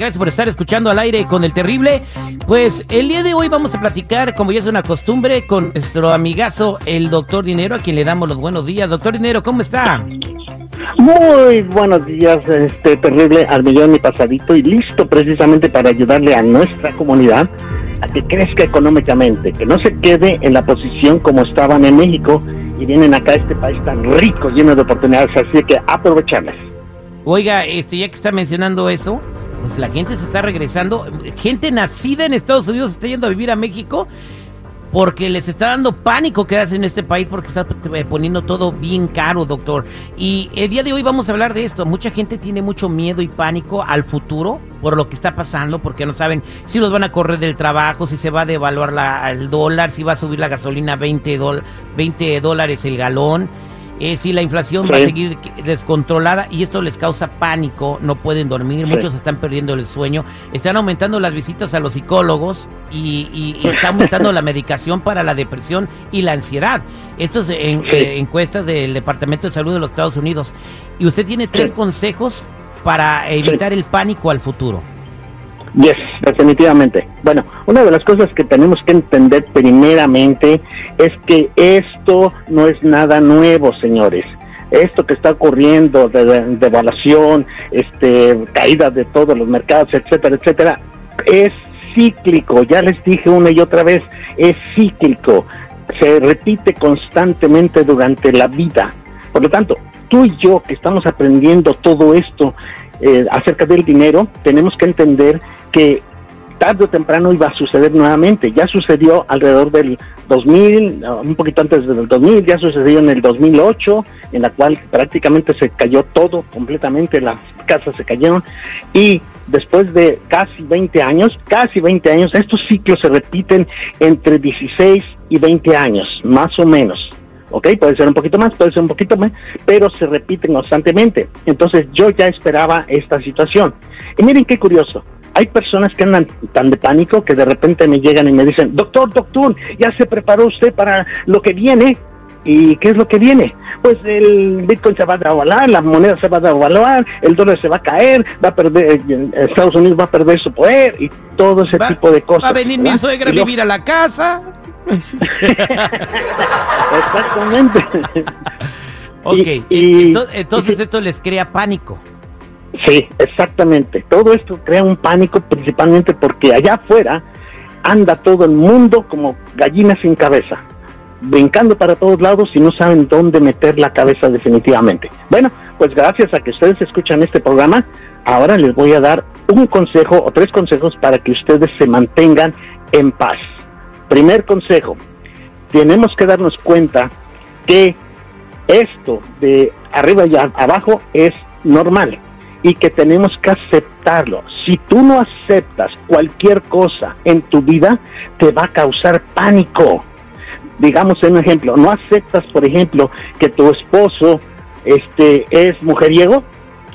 Gracias por estar escuchando al aire con el terrible. Pues el día de hoy vamos a platicar, como ya es una costumbre, con nuestro amigazo, el doctor Dinero, a quien le damos los buenos días. Doctor Dinero, ¿cómo está? Muy buenos días, este terrible al millón y pasadito, y listo precisamente para ayudarle a nuestra comunidad a que crezca económicamente, que no se quede en la posición como estaban en México y vienen acá a este país tan rico, lleno de oportunidades, así que aprovecharlas. Oiga, este, ya que está mencionando eso, pues la gente se está regresando. Gente nacida en Estados Unidos está yendo a vivir a México porque les está dando pánico quedarse en este país porque está eh, poniendo todo bien caro, doctor. Y el día de hoy vamos a hablar de esto. Mucha gente tiene mucho miedo y pánico al futuro por lo que está pasando, porque no saben si los van a correr del trabajo, si se va a devaluar la, el dólar, si va a subir la gasolina 20, 20 dólares el galón eh, si la inflación va a seguir descontrolada y esto les causa pánico, no pueden dormir, muchos están perdiendo el sueño, están aumentando las visitas a los psicólogos y, está aumentando la medicación para la depresión y la ansiedad. Esto es en, eh, encuestas del Departamento de Salud de los Estados Unidos. Y usted tiene tres consejos para evitar el pánico al futuro. Yes, definitivamente. Bueno, una de las cosas que tenemos que entender primeramente es que esto no es nada nuevo, señores. Esto que está ocurriendo de devaluación, este, caída de todos los mercados, etcétera, etcétera, es cíclico. Ya les dije una y otra vez, es cíclico. Se repite constantemente durante la vida. Por lo tanto, tú y yo que estamos aprendiendo todo esto eh, acerca del dinero, tenemos que entender que tarde o temprano iba a suceder nuevamente. Ya sucedió alrededor del 2000, un poquito antes del 2000, ya sucedió en el 2008, en la cual prácticamente se cayó todo completamente, las casas se cayeron y después de casi 20 años, casi 20 años, estos ciclos se repiten entre 16 y 20 años, más o menos. ¿ok? Puede ser un poquito más, puede ser un poquito más, pero se repiten constantemente. Entonces yo ya esperaba esta situación. Y miren qué curioso, hay personas que andan tan de pánico que de repente me llegan y me dicen, doctor, doctor, ya se preparó usted para lo que viene. ¿Y qué es lo que viene? Pues el Bitcoin se va a devaluar, la moneda se va a devaluar, el dólar se va a caer, va a perder, eh, Estados Unidos va a perder su poder y todo ese tipo de cosas. Va a venir mi suegra a vivir a la casa. Exactamente. ok, y, entonces esto les crea pánico. Sí, exactamente. Todo esto crea un pánico principalmente porque allá afuera anda todo el mundo como gallina sin cabeza, brincando para todos lados y no saben dónde meter la cabeza definitivamente. Bueno, pues gracias a que ustedes escuchan este programa, ahora les voy a dar un consejo o tres consejos para que ustedes se mantengan en paz. Primer consejo, tenemos que darnos cuenta que esto de arriba y abajo es normal y que tenemos que aceptarlo. Si tú no aceptas cualquier cosa en tu vida, te va a causar pánico. Digamos un ejemplo, no aceptas, por ejemplo, que tu esposo este es mujeriego,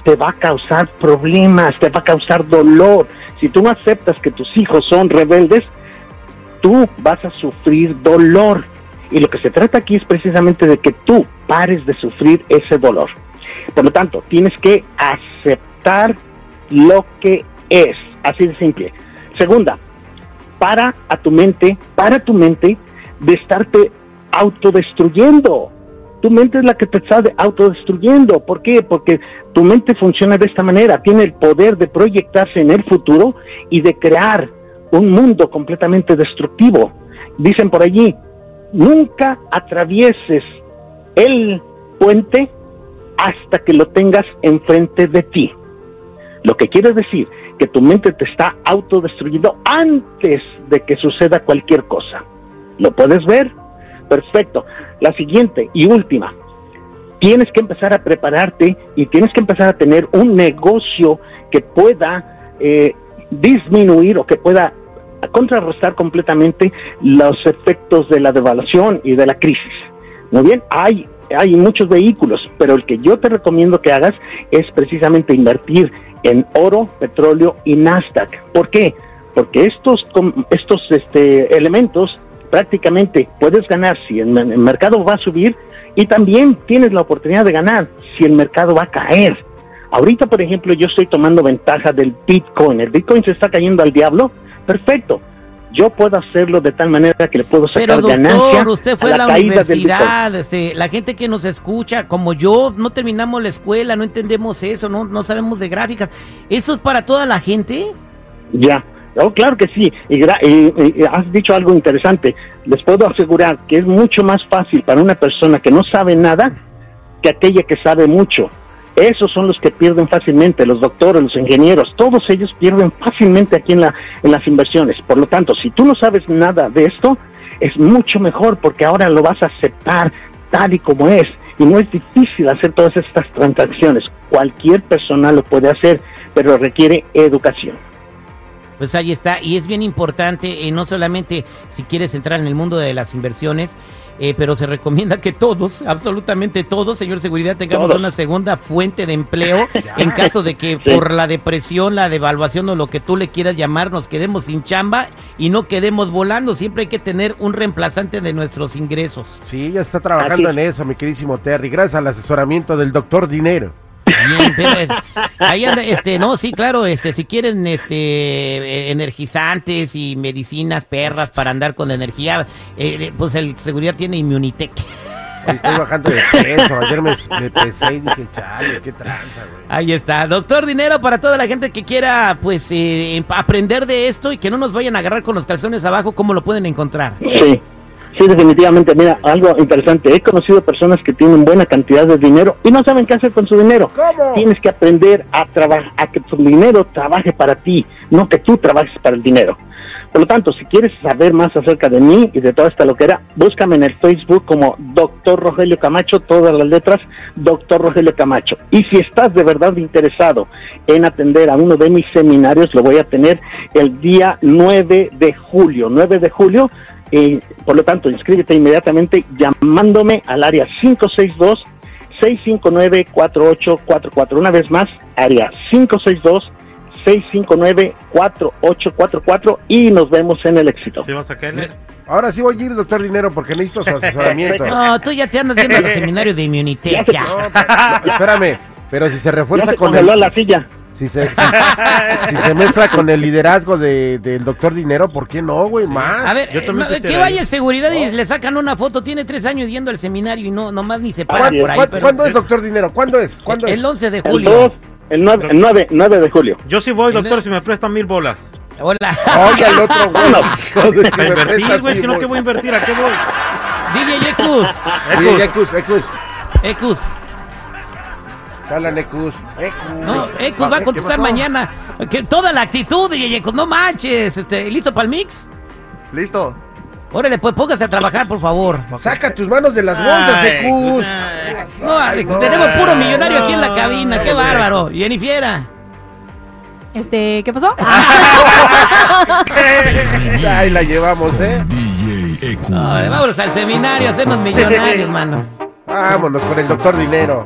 te va a causar problemas, te va a causar dolor. Si tú no aceptas que tus hijos son rebeldes, tú vas a sufrir dolor. Y lo que se trata aquí es precisamente de que tú pares de sufrir ese dolor. Por lo tanto, tienes que aceptar lo que es, así de simple. Segunda, para a tu mente, para tu mente de estarte autodestruyendo. Tu mente es la que te está autodestruyendo. ¿Por qué? Porque tu mente funciona de esta manera. Tiene el poder de proyectarse en el futuro y de crear un mundo completamente destructivo. Dicen por allí, nunca atravieses el puente hasta que lo tengas enfrente de ti. Lo que quiere decir que tu mente te está autodestruyendo antes de que suceda cualquier cosa. ¿Lo puedes ver? Perfecto. La siguiente y última. Tienes que empezar a prepararte y tienes que empezar a tener un negocio que pueda eh, disminuir o que pueda contrarrestar completamente los efectos de la devaluación y de la crisis. Muy bien, hay hay muchos vehículos, pero el que yo te recomiendo que hagas es precisamente invertir en oro, petróleo y Nasdaq. ¿Por qué? Porque estos, estos este, elementos prácticamente puedes ganar si el, el mercado va a subir y también tienes la oportunidad de ganar si el mercado va a caer. Ahorita, por ejemplo, yo estoy tomando ventaja del Bitcoin. El Bitcoin se está cayendo al diablo. Perfecto. Yo puedo hacerlo de tal manera que le puedo sacar Pero ganancia. doctor, usted fue a la, universidad, este, la gente que nos escucha, como yo, no terminamos la escuela, no entendemos eso, no, no sabemos de gráficas. ¿Eso es para toda la gente? Ya, oh, claro que sí. Y, gra- y- y has dicho algo interesante. Les puedo asegurar que es mucho más fácil para una persona que no sabe nada que aquella que sabe mucho. Esos son los que pierden fácilmente, los doctores, los ingenieros, todos ellos pierden fácilmente aquí en, la, en las inversiones. Por lo tanto, si tú no sabes nada de esto, es mucho mejor porque ahora lo vas a aceptar tal y como es. Y no es difícil hacer todas estas transacciones. Cualquier persona lo puede hacer, pero requiere educación. Pues ahí está, y es bien importante, eh, no solamente si quieres entrar en el mundo de las inversiones, eh, pero se recomienda que todos, absolutamente todos, señor seguridad, tengamos Todos. una segunda fuente de empleo en caso de que Sí. por la depresión, la devaluación o lo que tú le quieras llamar, nos quedemos sin chamba y no quedemos volando. Siempre hay que tener un reemplazante de nuestros ingresos. Sí, ya está trabajando en eso, mi queridísimo Terry, gracias al asesoramiento del doctor Dinero. Bien, pero es- ahí anda, este, no, sí, claro, este, si quieren, este, eh, energizantes y medicinas perras para andar con energía, eh, pues el seguridad tiene Immunitech. Estoy bajando de peso, ayer me, me pesé y dije, chale, qué tranza, güey. Ahí está, doctor Dinero para toda la gente que quiera, pues, eh, em- aprender de esto y que no nos vayan a agarrar con los calzones abajo, ¿cómo lo pueden encontrar? Sí, sí, definitivamente. Mira, algo interesante. He conocido personas que tienen buena cantidad de dinero y no saben qué hacer con su dinero. ¿Cómo? Tienes que aprender a trabajar, a que tu dinero trabaje para ti, no que tú trabajes para el dinero. Por lo tanto, si quieres saber más acerca de mí y de toda esta loquera, búscame en el Facebook como Doctor Rogelio Camacho, todas las letras, Doctor Rogelio Camacho. Y si estás de verdad interesado en atender a uno de mis seminarios, lo voy a tener el día 9 de julio. 9 de julio, eh, por lo tanto, inscríbete inmediatamente llamándome al área 562 659-4844. Una vez más, área 562-659-4844 y nos vemos en el éxito. ¿Sí vas a caer? Ahora sí voy a ir, doctor Dinero, porque necesito su asesoramiento. No, No, tú ya te andas viendo los seminarios de Immunitech, ya. pero- espérame, pero si se Ya refuerza se con congeló el... la silla. Si se, si, si se mezcla con el liderazgo de, del doctor Dinero, ¿por qué no, güey? Más. A ver, Yo eh, que vaya el seguridad y le sacan una foto. Tiene tres años yendo al seminario y no nomás ni se para ¿Cuándo- por ahí. ¿Cuándo, pero- cuándo es, doctor Dinero? ¿Cuándo es? ¿Cuándo es? el 11 de El julio. 2, el 9, el 9, 9 de julio. Yo sí voy, doctor, si me prestan mil bolas. Hola. Oiga, el otro, güey. Hijo de- si A me invertir, güey, si no, ¿qué voy a invertir? ¿A qué voy? DJ Ecus. Ecus, Ecus. Ecus. Hablan Ecus. Ecus. No, Ecus va a contestar mañana. Que toda la actitud, DJ Ecus. No manches. Este, ¿Listo para el mix? Listo. Órale, pues póngase a trabajar, por favor. Saca tus manos de las bolsas, Ecus. ay. No, tenemos puro millonario aquí en la cabina. Qué bárbaro. Jennifiera. Este, ¿qué pasó? Ahí la llevamos, ¿eh? DJ vámonos al seminario a hacernos millonarios, mano. Vámonos con el doctor Dinero.